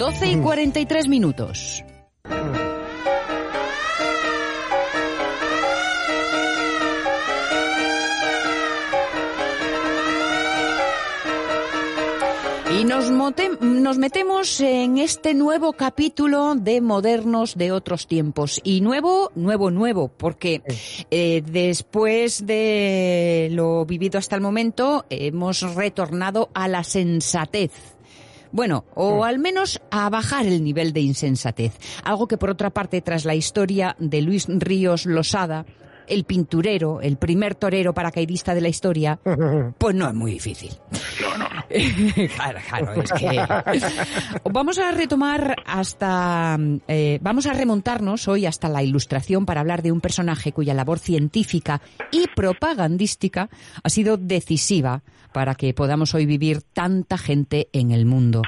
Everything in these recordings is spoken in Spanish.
12 y 43 minutos. Y nos, nos, metemos en este nuevo capítulo de Modernos de otros tiempos. Y nuevo, nuevo, nuevo, porque eh, después de lo vivido hasta el momento, hemos retornado a la sensatez. Bueno, o al menos a bajar el nivel de insensatez. Algo que por otra parte, tras la historia de Luis Ríos Losada, el pinturero, el primer torero paracaidista de la historia, pues no es muy difícil. No, no, no. claro, claro, es que... Vamos a retomar hasta... Eh, vamos a remontarnos hoy hasta la ilustración para hablar de un personaje cuya labor científica y propagandística ha sido decisiva para que podamos hoy vivir tanta gente en el mundo.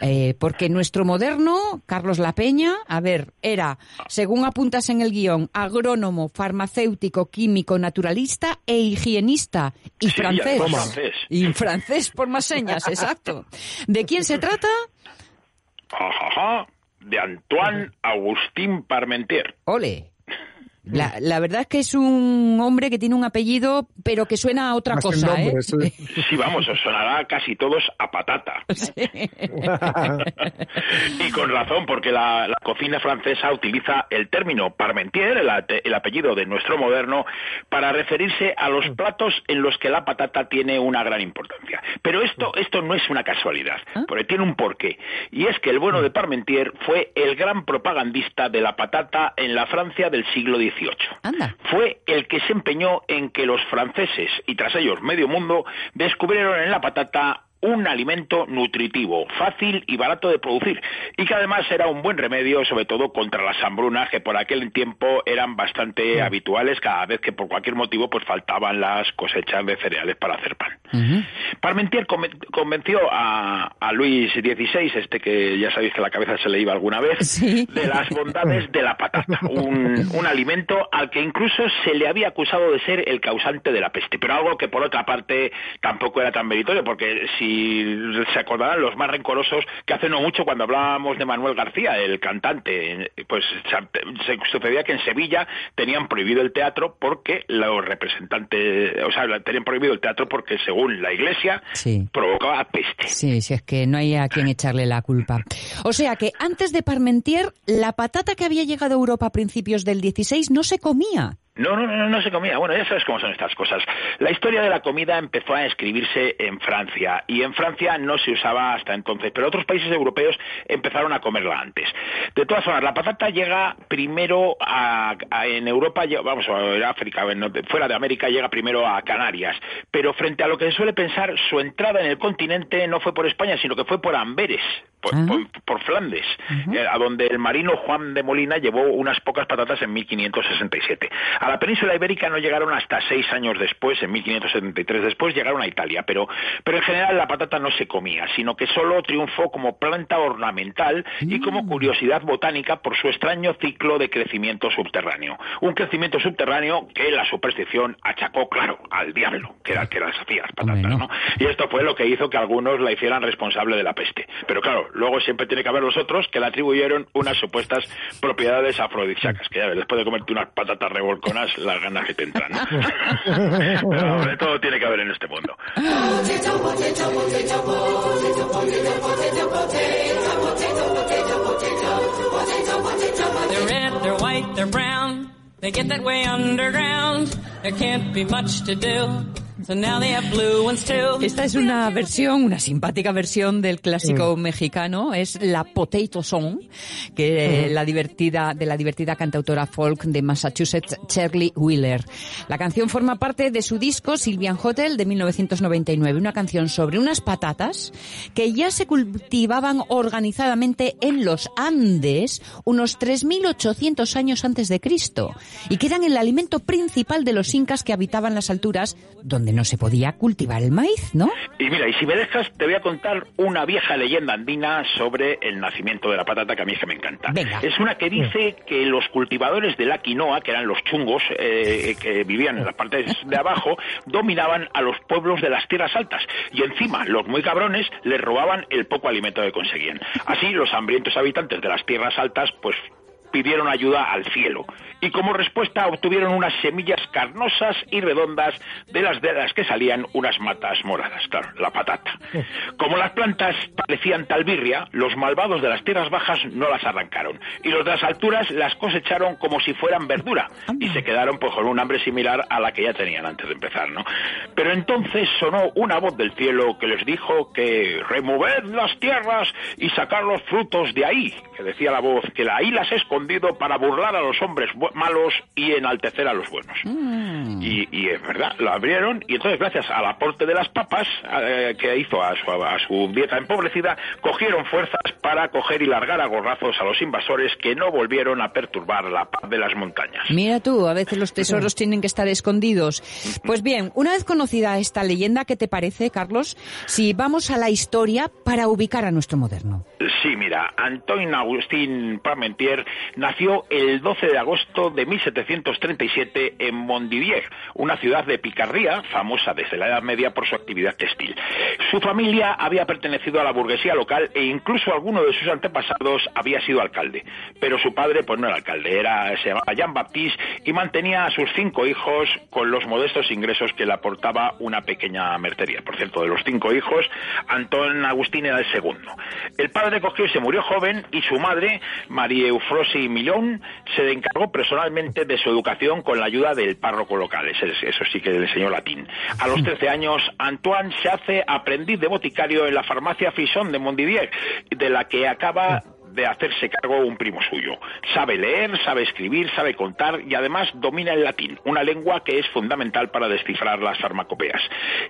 Eh, porque nuestro moderno, Carlos La Peña, a ver, era, según apuntas en el guion, agrónomo, farmacéutico, químico, naturalista e higienista. Y Sí, francés. Y francés por más señas, exacto. ¿De quién se trata? Ajaja, de Antoine Agustín Parmentier. Ole. La, la verdad es que es un hombre que tiene un apellido, pero que suena a otra Más cosa, ¿eh? nombres, sí. Sí, vamos, os sonará casi todos a patata. y con razón, porque la, la cocina francesa utiliza el término parmentier, el, apellido de nuestro moderno, para referirse a los platos en los que la patata tiene una gran importancia. Pero esto, esto no es una casualidad, porque tiene un porqué. Y es que el bueno de Parmentier fue el gran propagandista de la patata en la Francia del siglo XVIII Anda. fue el que se empeñó en que los franceses y tras ellos medio mundo descubrieron en la patata un alimento nutritivo, fácil y barato de producir, y que además era un buen remedio, sobre todo contra las hambrunas que por aquel tiempo eran bastante habituales cada vez que por cualquier motivo pues faltaban las cosechas de cereales para hacer pan. Parmentier conven- convenció a, a Luis XVI, este que ya sabéis que la cabeza se le iba alguna vez, Sí. de las bondades de la patata, un, un alimento al que incluso se le había acusado de ser el causante de la peste, pero algo que por otra parte tampoco era tan meritorio, porque si se acordarán los más rencorosos que hace no mucho cuando hablábamos de Manuel García, el cantante, pues se, sucedía que en Sevilla tenían prohibido el teatro porque los representantes, o sea, tenían prohibido el teatro porque según la iglesia Sí. provocaba peste. Sí, sí, es que no hay a quien echarle la culpa. O sea que antes de Parmentier, la patata que había llegado a Europa a principios del 16 no se comía. No, no, no, no se comía. Bueno, ya sabes cómo son estas cosas. La historia de la comida empezó a escribirse en Francia y en Francia no se usaba hasta entonces, pero otros países europeos empezaron a comerla antes. De todas formas, la patata llega primero a, a- en Europa, vamos a ver, África, fuera de América llega primero a Canarias, pero frente a lo que se suele pensar, su entrada en el continente no fue por España, sino que fue por Amberes, por, Ah. por- por Flandes, eh, a donde el marino Juan de Molina llevó unas pocas patatas en 1567. A la península ibérica no llegaron hasta seis años después, en 1573 después, llegaron a Italia, pero, pero en general la patata no se comía, sino que solo triunfó como planta ornamental y como curiosidad botánica por su extraño ciclo de crecimiento subterráneo. Un crecimiento subterráneo que la superstición achacó, claro, al diablo, que era que las hacía las patatas, no. Y esto fue lo que hizo que algunos la hicieran responsable de la peste. Pero claro, luego siempre tiene que haber los otros que le atribuyeron unas supuestas propiedades afrodisíacas, que ya ves, después de comerte unas patatas revolconas, las ganas que te entran. ¿no? Pero de todo tiene que haber en este mundo. They're red, they're white, they're brown. They get that way underground. There can't be much to do. So now they have blue ones too. Esta es una versión, una simpática versión del clásico mexicano, es la Potato Song, que eh, la divertida, de la divertida cantautora folk de Massachusetts, Shirley Wheeler. La canción forma parte de su disco Sylvian Hotel de 1999, una canción sobre unas patatas que ya se cultivaban organizadamente en los Andes unos 3.800 años antes de Cristo y que eran el alimento principal de los incas que habitaban las alturas donde no se podía cultivar el maíz, ¿no? Y mira, y si me dejas, te voy a contar una vieja leyenda andina sobre el nacimiento de la patata que a mí es que me encanta. Venga. Es una que dice que los cultivadores de la quinoa, que eran los chungos eh, que vivían en las partes de abajo, dominaban a los pueblos de las tierras altas y encima los muy cabrones les robaban el poco alimento que conseguían. Así los hambrientos habitantes de las tierras altas pues pidieron ayuda al cielo y como respuesta obtuvieron unas semillas carnosas y redondas de las de las que salían unas matas moradas, claro, la patata. Como las plantas parecían talbirria, los malvados de las tierras bajas no las arrancaron y los de las alturas las cosecharon como si fueran verdura y se quedaron pues con un hambre similar a la que ya tenían antes de empezar, ¿no? Pero entonces sonó una voz del cielo que les dijo que removed las tierras y sacar los frutos de ahí, que decía la voz que ahí las he escondido para burlar a los hombres malos y enaltecer a los buenos. Mm. Y, y es verdad, lo abrieron y entonces gracias al aporte de las papas eh, que hizo a su, a su dieta empobrecida, cogieron fuerzas para coger y largar a gorrazos a los invasores que no volvieron a perturbar la paz de las montañas. Mira tú, a veces los tesoros tienen que estar escondidos. Pues bien, una vez conocida esta leyenda, ¿qué te parece, Carlos? Si vamos a la historia para ubicar a nuestro moderno. Sí, mira, Antoine Agustín Parmentier nació el 12 de agosto de 1737 en Montdidier, una ciudad de Picardía, famosa desde la Edad Media por su actividad textil. Su familia había pertenecido a la burguesía local e incluso alguno de sus antepasados había sido alcalde. Pero su padre, pues no era alcalde, era, se llamaba Jean Baptiste y mantenía a sus cinco hijos con los modestos ingresos que le aportaba una pequeña mercería. Por cierto, de los cinco hijos, Antón Agustín era el segundo. El padre cogió y se murió joven y su madre, María Millón, se encargó personalmente de su educación con la ayuda del párroco local. Eso sí que le enseñó latín. A los 13 años, Antoine se hace aprendiz de boticario en la farmacia Fisson de Montdidier, de la que acaba de hacerse cargo un primo suyo. Sabe leer, sabe escribir, sabe contar y además domina el latín, una lengua que es fundamental para descifrar las farmacopeas.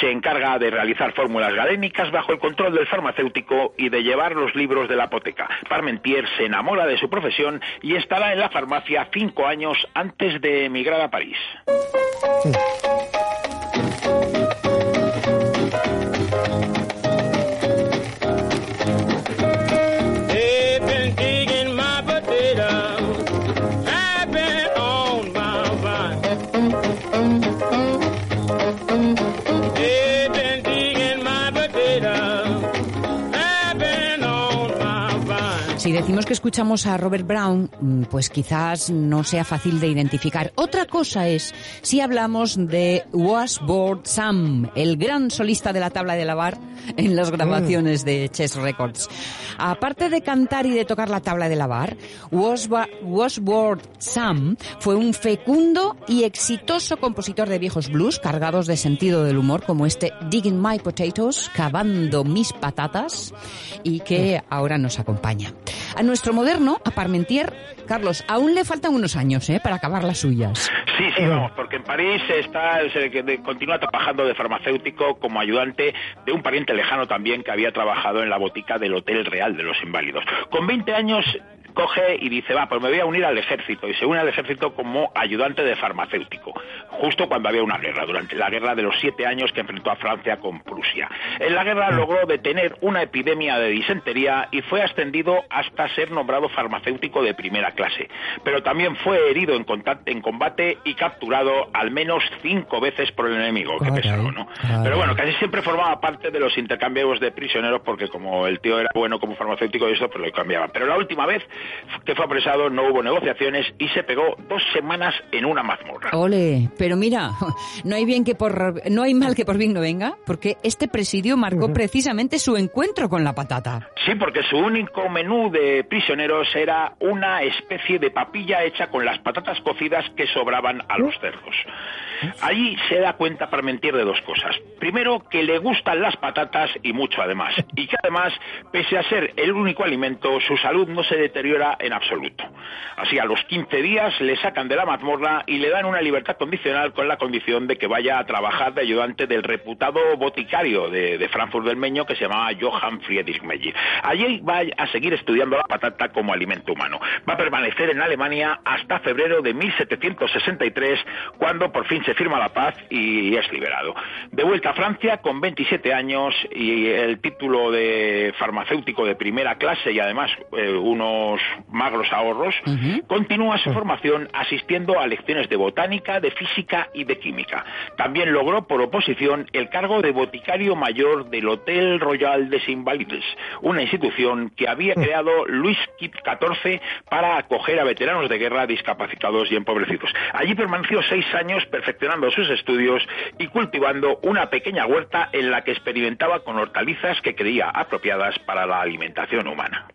Se encarga de realizar fórmulas galénicas bajo el control del farmacéutico y de llevar los libros de la apoteca. Parmentier se enamora de su profesión y estará en la farmacia cinco años antes de emigrar a París. Decimos que escuchamos a Robert Brown, mm, pues quizás no sea fácil de identificar. Otra cosa es si hablamos de Washboard Sam, el gran solista de la tabla de lavar en las grabaciones de Chess Records. Aparte de cantar y de tocar la tabla de lavar, Washboard Sam fue un fecundo y exitoso compositor de viejos blues cargados de sentido del humor como este Digging My Potatoes, cavando mis patatas, y que ahora nos acompaña. A nuestro moderno, a Parmentier, Carlos, aún le faltan unos años ¿eh? para acabar las suyas. Sí, sí, vamos, porque en París está, se continúa trabajando de farmacéutico como ayudante de un pariente lejano también que había trabajado en la botica del Hotel Real de los Inválidos. Con 20 años coge y dice, va, pues me voy a unir al ejército, y se une al ejército como ayudante de farmacéutico, justo cuando había una guerra, durante la guerra de los siete años que enfrentó a Francia con Prusia. En la guerra logró detener una epidemia de disentería y fue ascendido hasta ser nombrado farmacéutico de primera clase, pero también fue herido en, contact- en combate y capturado al menos cinco veces por el enemigo, que pesado, ¿no? Pero bueno, casi siempre formaba parte de los intercambios de prisioneros porque como el tío era bueno como farmacéutico y eso, pues lo cambiaban. Pero la última vez que fue apresado no hubo negociaciones y se pegó dos semanas en una mazmorra. Ole, pero mira, no hay bien que por no hay mal que por bien no venga, porque este presidio marcó precisamente su encuentro con la patata. Sí, porque su único menú de prisioneros era una especie de papilla hecha con las patatas cocidas que sobraban a los cerdos. Allí se da cuenta Parmentier de dos cosas. Primero, que le gustan las patatas y mucho además. Y que además, pese a ser el único alimento, su salud no se deteriora en absoluto. Así, a los 15 días le sacan de la mazmorra y le dan una libertad condicional con la condición de que vaya a trabajar de ayudante del reputado boticario de, Frankfurt del Meño que se llamaba Johann Friedrich Meyer. Allí va a seguir estudiando la patata como alimento humano. Va a permanecer en Alemania hasta febrero de 1763, cuando por fin se firma la paz y es liberado. De vuelta a Francia con 27 años y el título de farmacéutico de primera clase y además eh, unos magros ahorros, continúa su formación asistiendo a lecciones de botánica, de física y de química. También logró por oposición el cargo de boticario mayor del Hotel Royal des Invalides, una institución que había creado Luis XIV para acoger a veteranos de guerra discapacitados y empobrecidos. Allí permaneció seis años perfeccionando sus estudios y cultivando una pequeña huerta en la que experimentaba con hortalizas que creía apropiadas para la alimentación humana.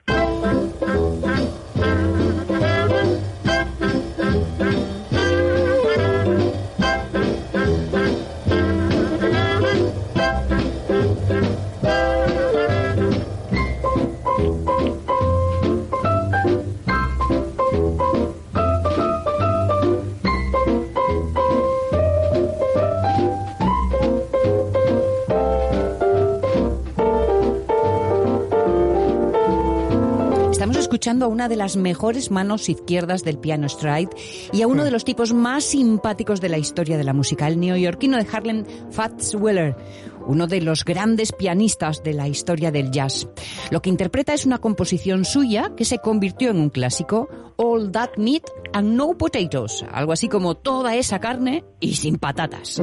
A una de las mejores manos izquierdas del piano stride y a uno de los tipos más simpáticos de la historia de la música, el neoyorquino de Harlem, Fats Weller, uno de los grandes pianistas de la historia del jazz. Lo que interpreta es una composición suya que se convirtió en un clásico, All That Meat and No Potatoes, algo así como toda esa carne y sin patatas.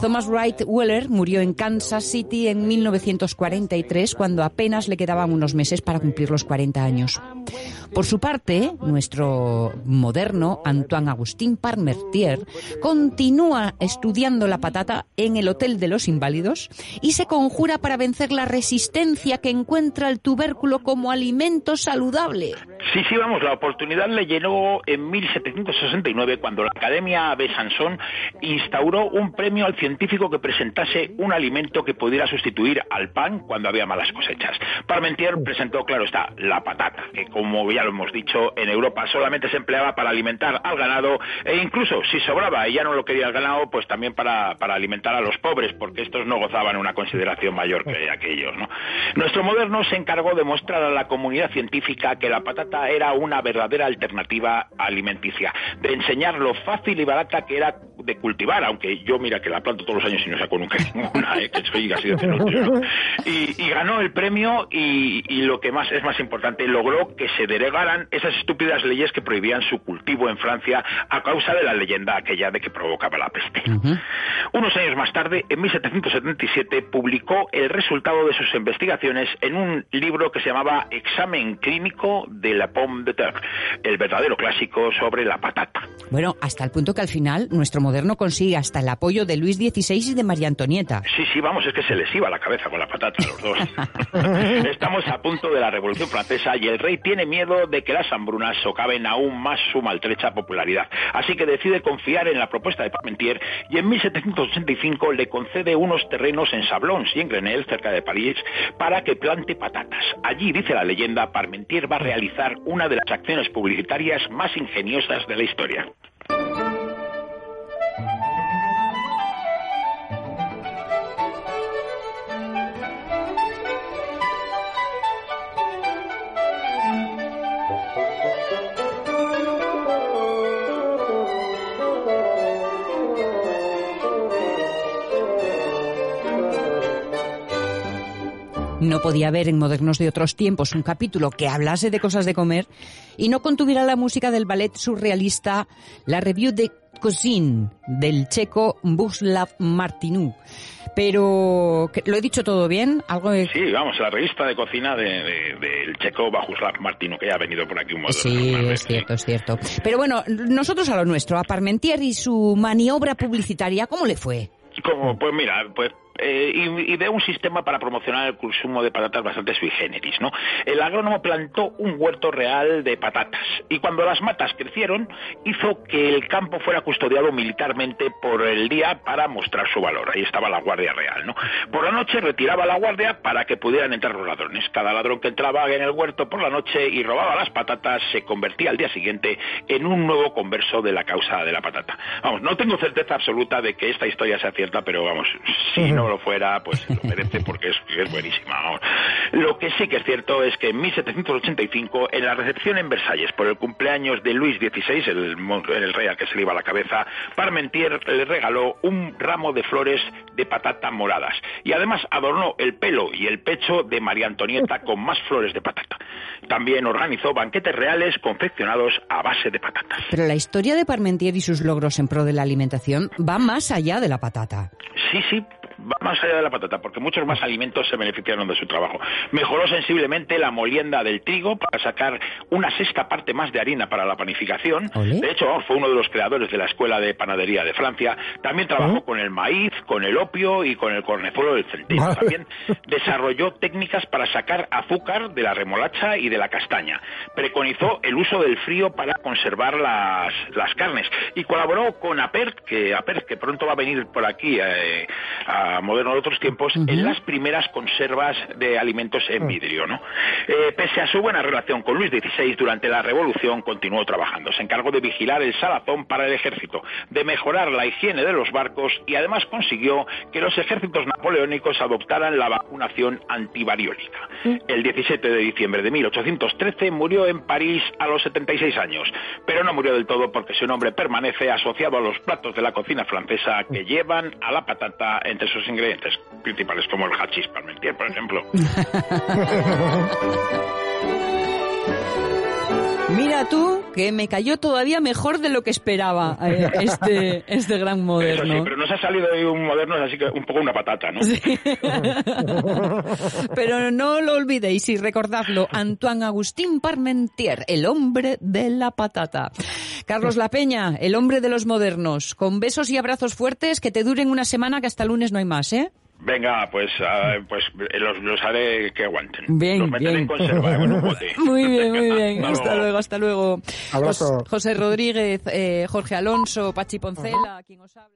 Thomas Wright Weller murió en Kansas City en 1943 cuando apenas le quedaban unos meses para cumplir los 40 años. Por su parte, nuestro moderno Antoine Agustín Parmertier continúa estudiando la patata en el Hotel de los Inválidos y se conjura para vencer la resistencia que encuentra el tubérculo como alimento saludable. Sí, sí, vamos, la oportunidad le llenó en 1769 cuando la Academia de Sansón instauró un premio al científico que presentase un alimento que pudiera sustituir al pan cuando había malas cosechas. Parmentier presentó, claro está, la patata, que como ya lo hemos dicho, en Europa solamente se empleaba para alimentar al ganado e incluso si sobraba y ya no lo quería el ganado, pues también para, para alimentar a los pobres, porque estos no gozaban una consideración mayor que aquellos. Nuestro moderno se encargó de mostrar a la comunidad científica que la patata era una verdadera alternativa alimenticia, de enseñar lo fácil y barata que era de cultivar, aunque yo mira que la planto todos los años y no saco nunca ninguna, ¿eh? que soy así de y, y, ganó el premio y, y, lo que más es más importante, logró que se derogaran esas estúpidas leyes que prohibían su cultivo en Francia a causa de la leyenda aquella de que provocaba la peste. Unos años más tarde, en 1777, publicó el resultado de sus investigaciones en un libro que se llamaba Examen Clínico de la Pomme de Terre, el verdadero clásico sobre la patata. Bueno, hasta el punto que al final nuestro moderno consigue hasta el apoyo de Luis XVI y de María Antonieta. Sí, sí, vamos, es que se les iba la cabeza con la patata a los dos. Estamos a punto de la Revolución Francesa y el rey tiene miedo de que las hambrunas socaven aún más su maltrecha popularidad. Así que decide confiar en la propuesta de Parmentier y en 1785 le concede unos terrenos en Sablons y en Grenelle, cerca de París, para que plante patatas. Allí, dice la leyenda, Parmentier va a realizar una de las acciones publicitarias más ingeniosas de la historia. No podía haber en Modernos de otros tiempos un capítulo que hablase de cosas de comer y no contuviera la música del ballet surrealista La Revue de Cuisine del checo Buslav Martinu. Pero, ¿lo he dicho todo bien? ¿Algo Sí, vamos, la revista de cocina del checo Buslav Martinu, que ya ha venido por aquí un montón Sí, es cierto, es cierto. Pero bueno, nosotros a lo nuestro, a Parmentier y su maniobra publicitaria, ¿cómo le fue? Como, pues mira, pues eh, y, de un sistema para promocionar el consumo de patatas bastante sui generis, ¿no? El agrónomo plantó un huerto real de patatas y cuando las matas crecieron hizo que el campo fuera custodiado militarmente por el día para mostrar su valor. Ahí estaba la Guardia Real, ¿no? Por la noche retiraba la guardia para que pudieran entrar los ladrones. Cada ladrón que entraba en el huerto por la noche y robaba las patatas se convertía al día siguiente en un nuevo converso de la causa de la patata. Vamos, no tengo certeza absoluta de que esta historia sea cierta, pero vamos, si lo fuera, pues lo merece porque es, es buenísima. Vamos. Lo que sí que es cierto es que en 1785, en la recepción en Versalles por el cumpleaños de Luis XVI, el, el rey al que se le iba la cabeza, Parmentier le regaló un ramo de flores de patata moradas y además adornó el pelo y el pecho de María Antonieta con más flores de patata. También organizó banquetes reales confeccionados a base de patatas. Pero la historia de Parmentier y sus logros en pro de la alimentación va más allá de la patata. Sí, sí, va más allá de la patata, porque muchos más alimentos se beneficiaron de su trabajo. Mejoró sensiblemente la molienda del trigo para sacar una sexta parte más de harina para la panificación. Olé. De hecho, fue uno de los creadores de la Escuela de Panadería de Francia. También trabajó con el maíz, con el opio y con el cornezuelo del centeno. Vale. También desarrolló técnicas para sacar azúcar de la remolacha y de la castaña. Preconizó el uso del frío para conservar las, las carnes y colaboró con APERT, que APERT que pronto va a venir por aquí eh, a Moderno de otros tiempos, en las primeras conservas de alimentos en vidrio. ¿no? Eh, pese a su buena relación con Luis XVI durante la Revolución, continuó trabajando. Se encargó de vigilar el salazón para el ejército, de mejorar la higiene de los barcos y además consiguió que los ejércitos napoleónicos adoptaran la vacunación antivariólica. El 17 de diciembre de 1813 murió en París a los 76 años, pero no murió del todo porque su nombre permanece asociado a los platos de la cocina francesa que llevan a la patata entre sus ingredientes principales, como el hachís parmentier, por ejemplo. Mira tú, que me cayó todavía mejor de lo que esperaba eh, este, este gran Eso sí, moderno. pero nos ha salido de un moderno, así que un poco una patata, ¿no? Sí. Pero no lo olvidéis y recordadlo, Antoine Agustín Parmentier, el hombre de la patata. Carlos La Peña, el hombre de los modernos, con besos y abrazos fuertes que te duren una semana que hasta lunes no hay más, ¿eh? Venga, pues, ah, pues eh, los, los haré que aguanten. Bien, los meteré bien. en conserva, en un bote. Muy bien, muy bien. Hasta Hasta luego. luego, hasta luego. Abrazo. Jos- José Rodríguez, eh, Jorge Alonso, Pachi Poncela, quien os habla.